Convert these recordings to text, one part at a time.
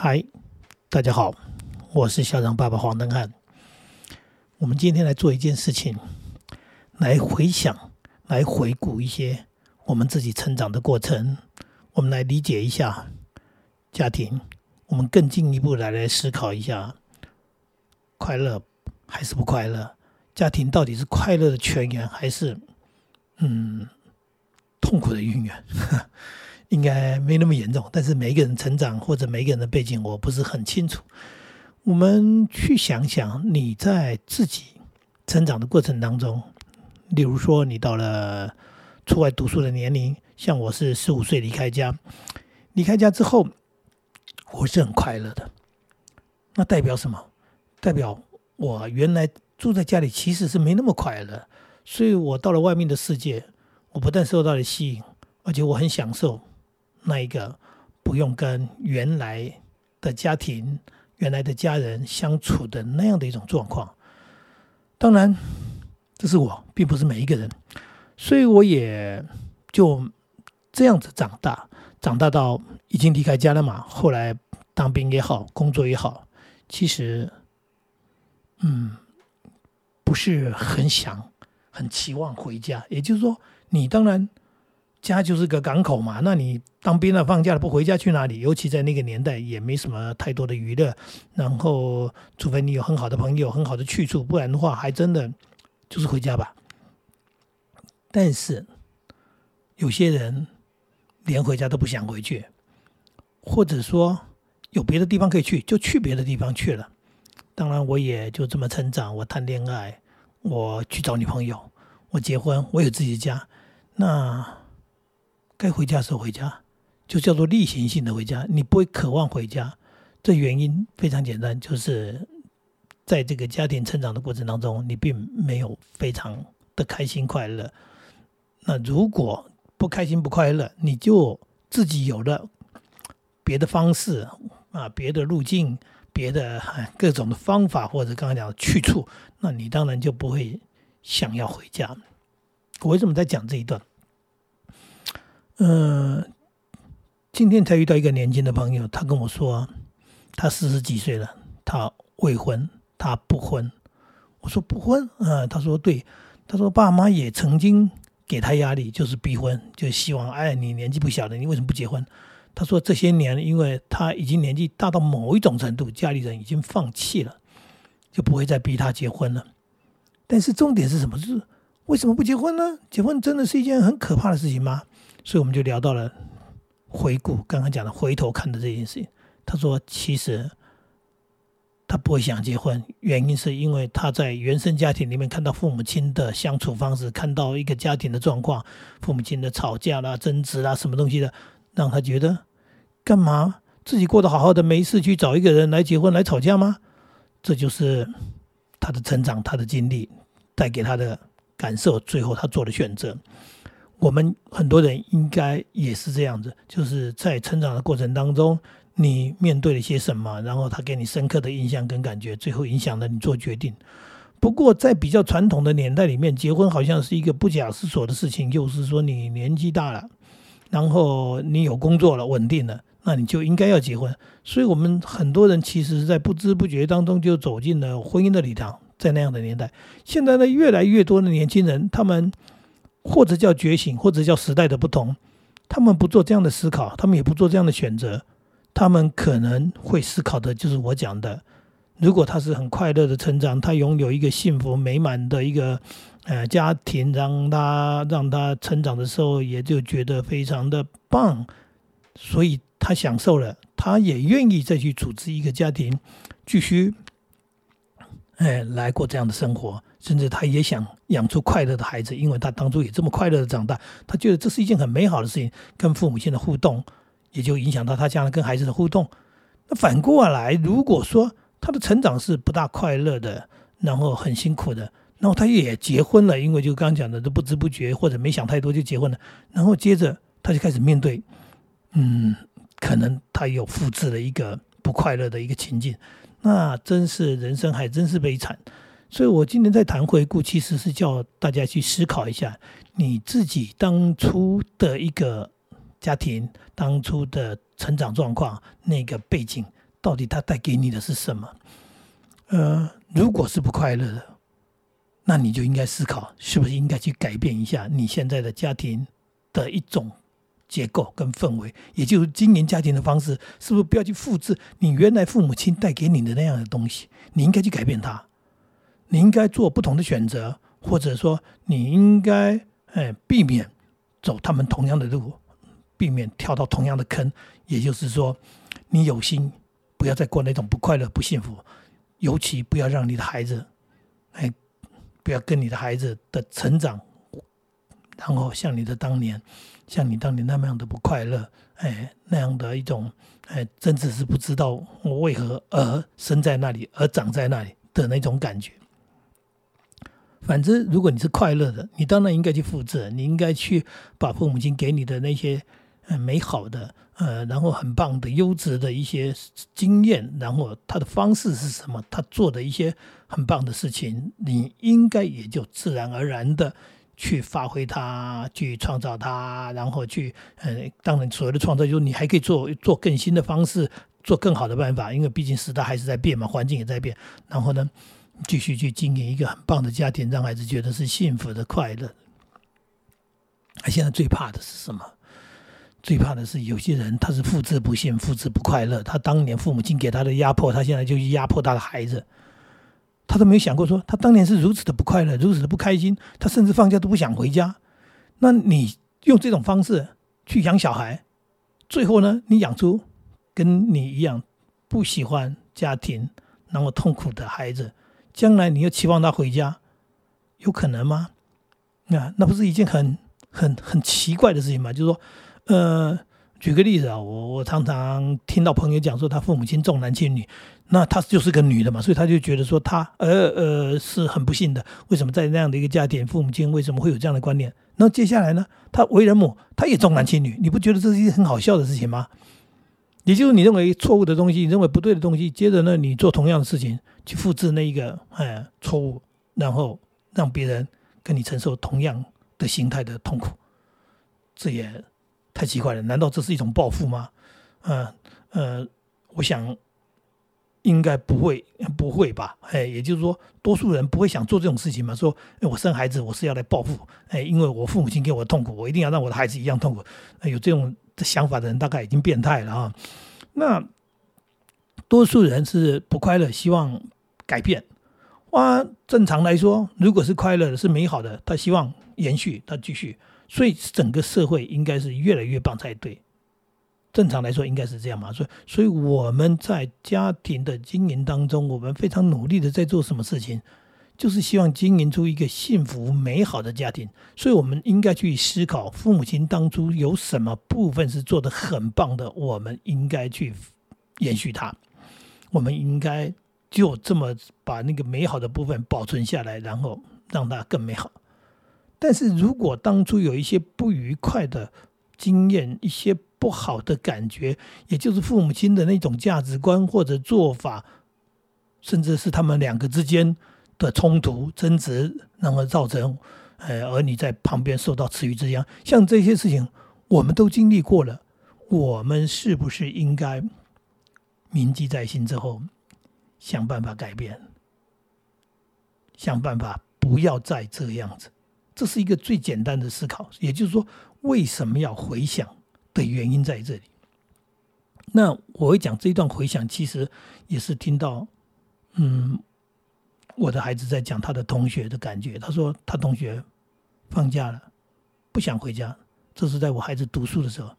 嗨，大家好，我是校长爸爸黄登汉。我们今天来做一件事情，来回想、来回顾一些我们自己成长的过程。我们来理解一下家庭，我们更进一步来来思考一下，快乐还是不快乐？家庭到底是快乐的泉源，还是嗯痛苦的渊源？应该没那么严重，但是每一个人成长或者每一个人的背景，我不是很清楚。我们去想想，你在自己成长的过程当中，例如说你到了出外读书的年龄，像我是十五岁离开家，离开家之后，我是很快乐的。那代表什么？代表我原来住在家里其实是没那么快乐，所以我到了外面的世界，我不但受到了吸引，而且我很享受。那一个不用跟原来的家庭、原来的家人相处的那样的一种状况，当然这是我，并不是每一个人，所以我也就这样子长大，长大到已经离开家了嘛。后来当兵也好，工作也好，其实嗯不是很想、很期望回家。也就是说，你当然。家就是个港口嘛，那你当兵了放假了不回家去哪里？尤其在那个年代也没什么太多的娱乐，然后除非你有很好的朋友、很好的去处，不然的话还真的就是回家吧。但是有些人连回家都不想回去，或者说有别的地方可以去，就去别的地方去了。当然，我也就这么成长，我谈恋爱，我去找女朋友，我结婚，我有自己的家，那。该回家时候回家，就叫做例行性的回家。你不会渴望回家，这原因非常简单，就是在这个家庭成长的过程当中，你并没有非常的开心快乐。那如果不开心不快乐，你就自己有了别的方式啊，别的路径，别的各种的方法，或者刚才讲的去处，那你当然就不会想要回家。我为什么在讲这一段？嗯，今天才遇到一个年轻的朋友，他跟我说，他四十几岁了，他未婚，他不婚。我说不婚，啊，他说对，他说爸妈也曾经给他压力，就是逼婚，就希望，哎，你年纪不小了，你为什么不结婚？他说这些年，因为他已经年纪大到某一种程度，家里人已经放弃了，就不会再逼他结婚了。但是重点是什么？是为什么不结婚呢？结婚真的是一件很可怕的事情吗？所以我们就聊到了回顾刚刚讲的回头看的这件事情。他说，其实他不会想结婚，原因是因为他在原生家庭里面看到父母亲的相处方式，看到一个家庭的状况，父母亲的吵架啦、争执啦，什么东西的，让他觉得干嘛自己过得好好的，没事去找一个人来结婚来吵架吗？这就是他的成长，他的经历带给他的感受，最后他做的选择。我们很多人应该也是这样子，就是在成长的过程当中，你面对了些什么，然后他给你深刻的印象跟感觉，最后影响了你做决定。不过在比较传统的年代里面，结婚好像是一个不假思索的事情，就是说你年纪大了，然后你有工作了，稳定了，那你就应该要结婚。所以，我们很多人其实，在不知不觉当中就走进了婚姻的礼堂。在那样的年代，现在呢，越来越多的年轻人，他们。或者叫觉醒，或者叫时代的不同，他们不做这样的思考，他们也不做这样的选择，他们可能会思考的就是我讲的：如果他是很快乐的成长，他拥有一个幸福美满的一个呃家庭，让他让他成长的时候也就觉得非常的棒，所以他享受了，他也愿意再去组织一个家庭，继续哎来过这样的生活。甚至他也想养出快乐的孩子，因为他当初也这么快乐的长大，他觉得这是一件很美好的事情。跟父母亲的互动，也就影响到他将来跟孩子的互动。那反过来，如果说他的成长是不大快乐的，然后很辛苦的，然后他也结婚了，因为就刚刚讲的，都不知不觉或者没想太多就结婚了，然后接着他就开始面对，嗯，可能他有复制了一个不快乐的一个情境，那真是人生还真是悲惨。所以，我今天在谈回顾，其实是叫大家去思考一下你自己当初的一个家庭、当初的成长状况、那个背景到底他带给你的是什么？呃，如果是不快乐的，那你就应该思考，是不是应该去改变一下你现在的家庭的一种结构跟氛围，也就是经营家庭的方式，是不是不要去复制你原来父母亲带给你的那样的东西？你应该去改变它，你应该做不同的选择，或者说你应该哎避免走他们同样的路，避免跳到同样的坑。也就是说，你有心不要再过那种不快乐、不幸福。尤其不要让你的孩子，哎，不要跟你的孩子的成长，然后像你的当年，像你当年那么样的不快乐，哎，那样的一种，哎，真的是不知道我为何而生在那里，而长在那里的那种感觉。反之，如果你是快乐的，你当然应该去复制，你应该去把父母亲给你的那些，嗯，美好的。呃，然后很棒的、优质的一些经验，然后他的方式是什么？他做的一些很棒的事情，你应该也就自然而然的去发挥它，去创造它，然后去呃，当然所谓的创造，就是你还可以做做更新的方式，做更好的办法，因为毕竟时代还是在变嘛，环境也在变。然后呢，继续去经营一个很棒的家庭，让孩子觉得是幸福的、快乐。他现在最怕的是什么？最怕的是有些人，他是复制不幸，复制不快乐。他当年父母亲给他的压迫，他现在就去压迫他的孩子。他都没有想过说，他当年是如此的不快乐，如此的不开心，他甚至放假都不想回家。那你用这种方式去养小孩，最后呢，你养出跟你一样不喜欢家庭、那么痛苦的孩子，将来你又期望他回家，有可能吗？那那不是一件很很很奇怪的事情吗？就是说。呃，举个例子啊，我我常常听到朋友讲说，他父母亲重男轻女，那他就是个女的嘛，所以他就觉得说他呃呃是很不幸的。为什么在那样的一个家庭，父母亲为什么会有这样的观念？那接下来呢，他为人母，他也重男轻女，你不觉得这是一件很好笑的事情吗？也就是你认为错误的东西，你认为不对的东西，接着呢，你做同样的事情去复制那一个哎错误，然后让别人跟你承受同样的形态的痛苦，这也。太奇怪了，难道这是一种报复吗？嗯呃，我想应该不会，不会吧？哎，也就是说，多数人不会想做这种事情嘛。说，我生孩子，我是要来报复，哎，因为我父母亲给我的痛苦，我一定要让我的孩子一样痛苦。有这种想法的人，大概已经变态了啊。那多数人是不快乐，希望改变。哇，正常来说，如果是快乐的，是美好的，他希望延续，他继续。所以整个社会应该是越来越棒才对，正常来说应该是这样嘛。所以，所以我们在家庭的经营当中，我们非常努力的在做什么事情，就是希望经营出一个幸福美好的家庭。所以，我们应该去思考，父母亲当初有什么部分是做的很棒的，我们应该去延续它。我们应该就这么把那个美好的部分保存下来，然后让它更美好。但是如果当初有一些不愉快的经验，一些不好的感觉，也就是父母亲的那种价值观或者做法，甚至是他们两个之间的冲突争执，然后造成呃儿女在旁边受到池鱼之殃，像这些事情，我们都经历过了，我们是不是应该铭记在心之后，想办法改变，想办法不要再这样子？这是一个最简单的思考，也就是说，为什么要回想的原因在这里。那我会讲这一段回想，其实也是听到，嗯，我的孩子在讲他的同学的感觉。他说他同学放假了，不想回家。这是在我孩子读书的时候。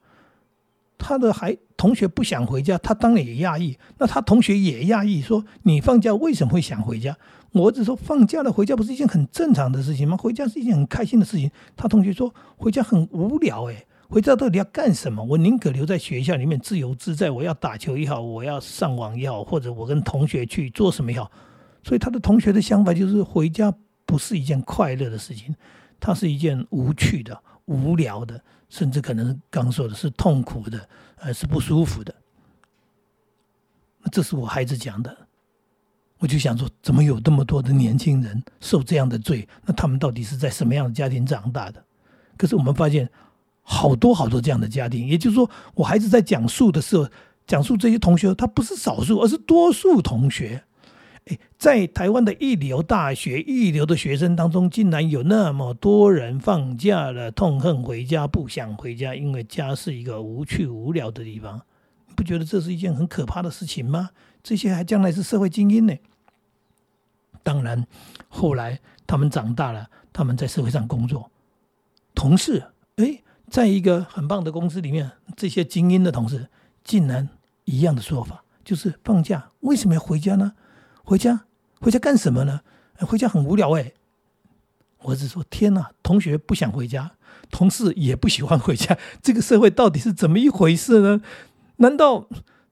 他的孩同学不想回家，他当然也讶异。那他同学也讶异，说：“你放假为什么会想回家？”我儿子说：“放假了回家不是一件很正常的事情吗？回家是一件很开心的事情。”他同学说：“回家很无聊，诶，回家到底要干什么？我宁可留在学校里面自由自在。我要打球也好，我要上网也好，或者我跟同学去做什么也好。所以他的同学的想法就是，回家不是一件快乐的事情，它是一件无趣的、无聊的。”甚至可能刚说的是痛苦的，呃，是不舒服的。这是我孩子讲的，我就想说，怎么有这么多的年轻人受这样的罪？那他们到底是在什么样的家庭长大的？可是我们发现，好多好多这样的家庭，也就是说，我孩子在讲述的时候，讲述这些同学，他不是少数，而是多数同学。在台湾的一流大学、一流的学生当中，竟然有那么多人放假了，痛恨回家，不想回家，因为家是一个无趣无聊的地方。不觉得这是一件很可怕的事情吗？这些还将来是社会精英呢。当然，后来他们长大了，他们在社会上工作，同事，哎，在一个很棒的公司里面，这些精英的同事，竟然一样的说法，就是放假为什么要回家呢？回家，回家干什么呢？回家很无聊哎。我儿子说，天哪，同学不想回家，同事也不喜欢回家，这个社会到底是怎么一回事呢？难道？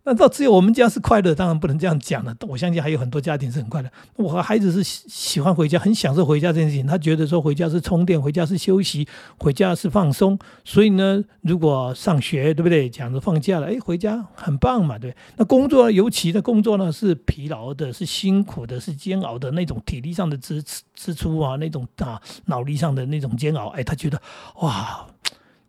那到只有我们家是快乐？当然不能这样讲了。我相信还有很多家庭是很快乐。我和孩子是喜欢回家，很享受回家这件事情。他觉得说回家是充电，回家是休息，回家是放松。所以呢，如果上学对不对？讲着放假了，哎，回家很棒嘛，对。那工作尤其的工作呢，是疲劳的，是辛苦的，是煎熬的那种体力上的支支出啊，那种啊脑力上的那种煎熬。哎，他觉得哇，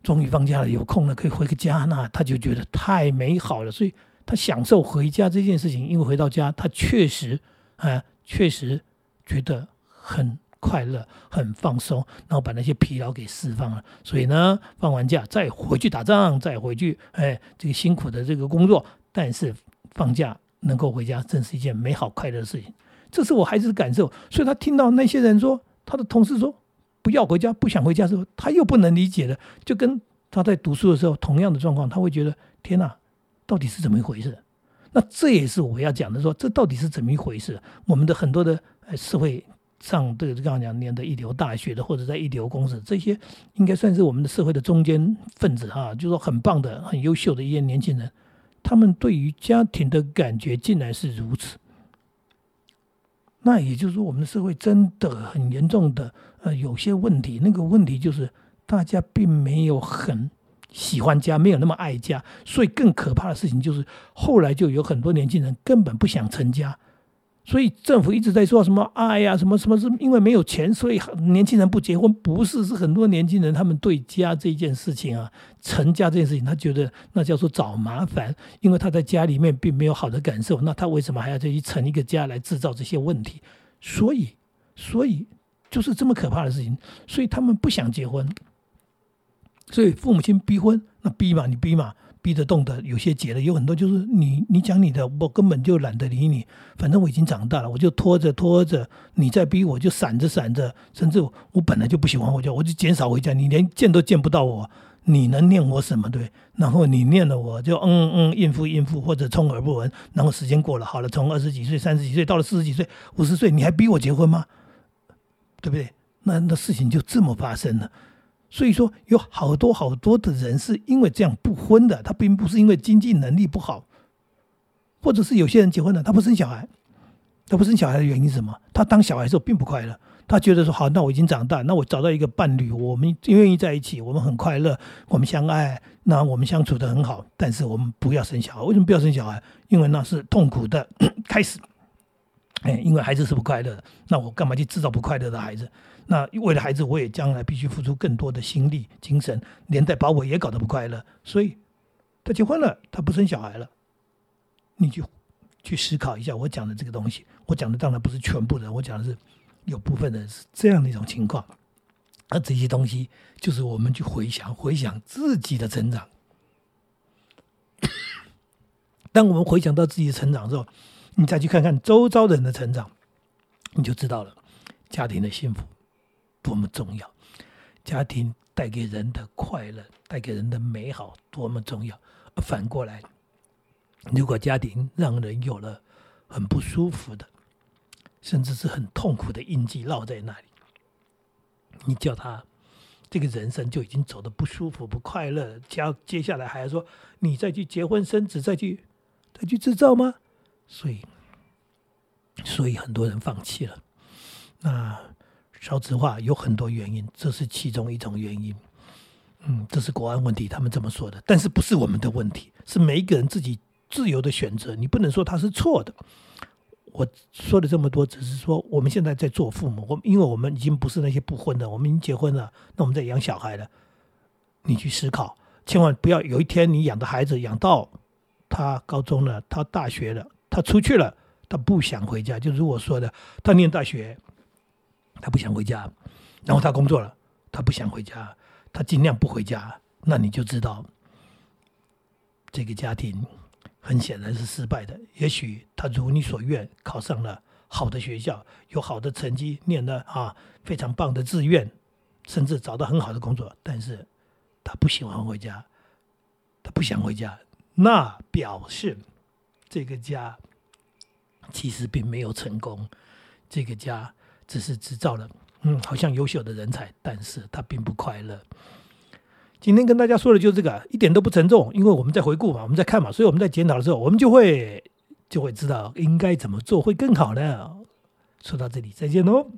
终于放假了，有空了可以回个家，那他就觉得太美好了。所以。他享受回家这件事情，因为回到家，他确实，啊，确实觉得很快乐、很放松，然后把那些疲劳给释放了。所以呢，放完假再回去打仗，再回去，哎，这个辛苦的这个工作，但是放假能够回家，真是一件美好快乐的事情。这是我孩子的感受。所以他听到那些人说，他的同事说不要回家，不想回家的时候，他又不能理解了，就跟他在读书的时候同样的状况，他会觉得天哪！到底是怎么一回事？那这也是我要讲的，说这到底是怎么一回事？我们的很多的社会上的刚刚讲念的一流大学的，或者在一流公司，这些应该算是我们的社会的中间分子哈，就是说很棒的、很优秀的一些年轻人，他们对于家庭的感觉竟然是如此。那也就是说，我们的社会真的很严重的呃有些问题。那个问题就是大家并没有很。喜欢家没有那么爱家，所以更可怕的事情就是后来就有很多年轻人根本不想成家，所以政府一直在说什么爱呀，什么什么是因为没有钱，所以年轻人不结婚，不是是很多年轻人他们对家这件事情啊，成家这件事情，他觉得那叫做找麻烦，因为他在家里面并没有好的感受，那他为什么还要再去成一个家来制造这些问题？所以，所以就是这么可怕的事情，所以他们不想结婚。所以父母亲逼婚，那逼嘛，你逼嘛，逼得动的有些结了，有很多就是你你讲你的，我根本就懒得理你，反正我已经长大了，我就拖着拖着，你再逼我就闪着闪着，甚至我本来就不喜欢回家，我就减少回家，你连见都见不到我，你能念我什么对？然后你念了我就嗯嗯应付应付或者充耳不闻，然后时间过了好了，从二十几岁、三十几岁到了四十几岁、五十岁，你还逼我结婚吗？对不对？那那事情就这么发生了。所以说，有好多好多的人是因为这样不婚的，他并不是因为经济能力不好，或者是有些人结婚了，他不生小孩，他不生小孩的原因是什么？他当小孩的时候并不快乐，他觉得说好，那我已经长大，那我找到一个伴侣，我们愿意在一起，我们很快乐，我们相爱，那我们相处的很好，但是我们不要生小孩。为什么不要生小孩？因为那是痛苦的 开始。哎，因为孩子是不快乐的，那我干嘛去制造不快乐的孩子？那为了孩子，我也将来必须付出更多的心力、精神，连带把我也搞得不快乐。所以，他结婚了，他不生小孩了，你就去思考一下我讲的这个东西。我讲的当然不是全部人，我讲的是有部分人是这样的一种情况。而这些东西，就是我们去回想、回想自己的成长。当我们回想到自己的成长之后，你再去看看周遭人的成长，你就知道了家庭的幸福。多么重要！家庭带给人的快乐，带给人的美好，多么重要！反过来，如果家庭让人有了很不舒服的，甚至是很痛苦的印记烙在那里，你叫他这个人生就已经走的不舒服、不快乐。接接下来还要说你再去结婚生子，再去再去制造吗？所以，所以很多人放弃了。那。少子化有很多原因，这是其中一种原因。嗯，这是国安问题，他们这么说的。但是不是我们的问题，是每一个人自己自由的选择。你不能说他是错的。我说了这么多，只是说我们现在在做父母，我因为我们已经不是那些不婚的，我们已经结婚了，那我们在养小孩了。你去思考，千万不要有一天你养的孩子养到他高中了，他大学了，他出去了，他不想回家。就如我说的，他念大学，他不想回家，然后他工作了，他不想回家，他尽量不回家。那你就知道，这个家庭很显然是失败的。也许他如你所愿，考上了好的学校，有好的成绩，念了啊非常棒的志愿，甚至找到很好的工作，但是他不喜欢回家，他不想回家。那表示这个家其实并没有成功，这个家只是制造了嗯，好像优秀的人才，但是他并不快乐。今天跟大家说的就是这个，一点都不沉重，因为我们在回顾嘛，我们在看嘛，所以我们在检讨的时候，我们就会就会知道应该怎么做会更好呢。说到这里，再见喽。